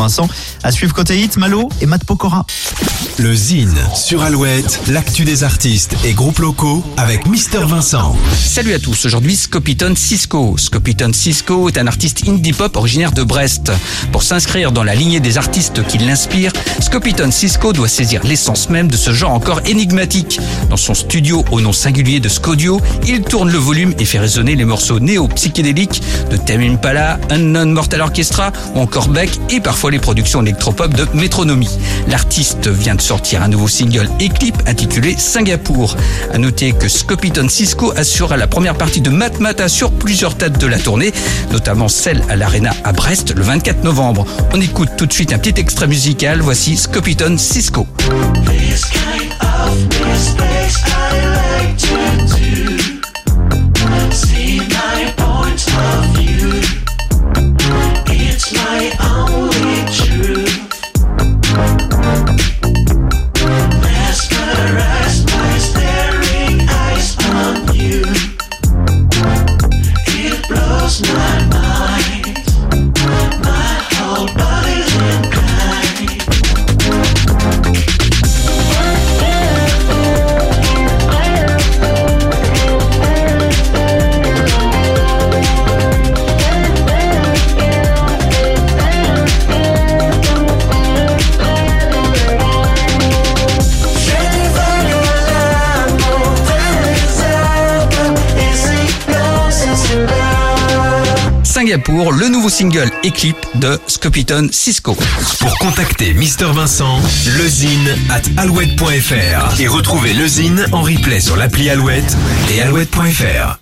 Vincent. À suivre côté hit, Malo et Matt Pokora. Le Zine sur Alouette, l'actu des artistes et groupes locaux avec Mister Vincent. Salut à tous, aujourd'hui Scopiton Cisco. Scopiton Cisco est un artiste indie pop originaire de Brest. Pour s'inscrire dans la lignée des artistes qui l'inspirent, Scopiton Cisco doit saisir l'essence même de ce genre encore énigmatique. Dans son studio au nom singulier de Scodio, il tourne le volume et fait résonner les morceaux néo-psychédéliques de Tame Impala, Unknown Mortal Orchestra ou encore Beck et parfois les productions électropop de Métronomie. L'artiste vient de sortir un nouveau single et clip intitulé Singapour. À noter que Scopiton Cisco assurera la première partie de Matmata sur plusieurs dates de la tournée, notamment celle à l'Arena à Brest le 24 novembre. On écoute tout de suite un petit extrait musical. Voici Scopiton Cisco. last night, my whole body's in Singapour, le nouveau single et de Scopiton Cisco. Pour contacter Mister Vincent, lezine at alouette.fr et retrouver le Zine en replay sur l'appli Alouette et alouette.fr.